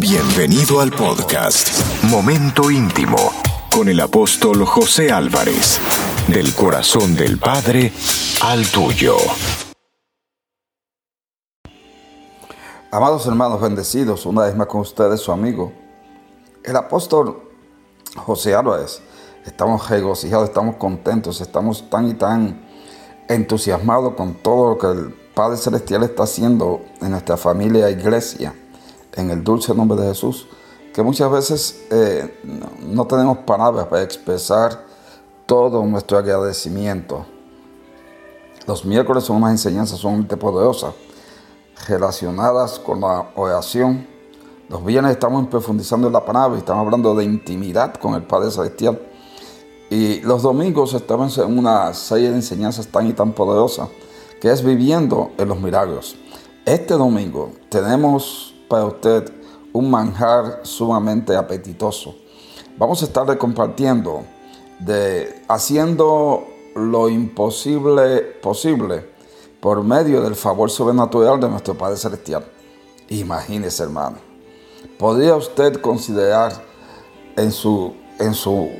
Bienvenido al podcast Momento Íntimo con el apóstol José Álvarez, del corazón del Padre al tuyo. Amados hermanos bendecidos, una vez más con ustedes su amigo, el apóstol José Álvarez. Estamos regocijados, estamos contentos, estamos tan y tan entusiasmados con todo lo que el Padre Celestial está haciendo en nuestra familia iglesia, en el dulce nombre de Jesús, que muchas veces eh, no tenemos palabras para expresar todo nuestro agradecimiento. Los miércoles son unas enseñanzas sumamente poderosas relacionadas con la oración. Los viernes estamos profundizando en la palabra y estamos hablando de intimidad con el Padre Celestial. Y los domingos estamos en una serie de enseñanzas tan y tan poderosas que es viviendo en los milagros. Este domingo tenemos para usted un manjar sumamente apetitoso. Vamos a estarle compartiendo de haciendo lo imposible posible por medio del favor sobrenatural de nuestro Padre Celestial. Imagínese, hermano. ¿Podría usted considerar en su, en su,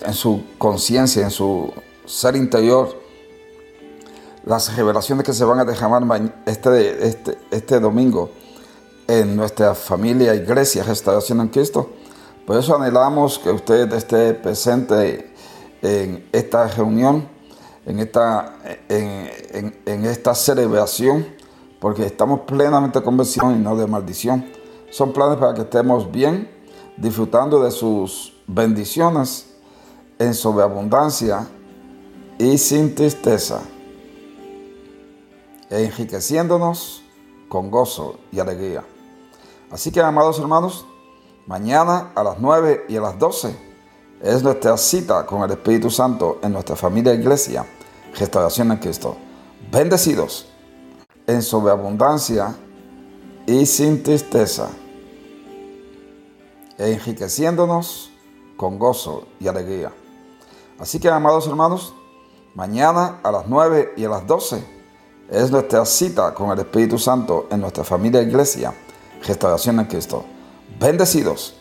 en su conciencia, en su ser interior, las revelaciones que se van a derramar este, este, este domingo en nuestra familia, iglesia, restauración en Cristo. Por eso anhelamos que usted esté presente en esta reunión, en esta, en, esta celebración, porque estamos plenamente convencidos y no de maldición. Son planes para que estemos bien, disfrutando de sus bendiciones en sobreabundancia y sin tristeza enriqueciéndonos con gozo y alegría. Así que, amados hermanos, mañana a las 9 y a las 12 es nuestra cita con el Espíritu Santo en nuestra familia e iglesia, Restauración en Cristo. Bendecidos en sobreabundancia y sin tristeza, enriqueciéndonos con gozo y alegría. Así que, amados hermanos, mañana a las 9 y a las 12 es nuestra cita con el Espíritu Santo en nuestra familia e iglesia, Restauración en Cristo. Bendecidos.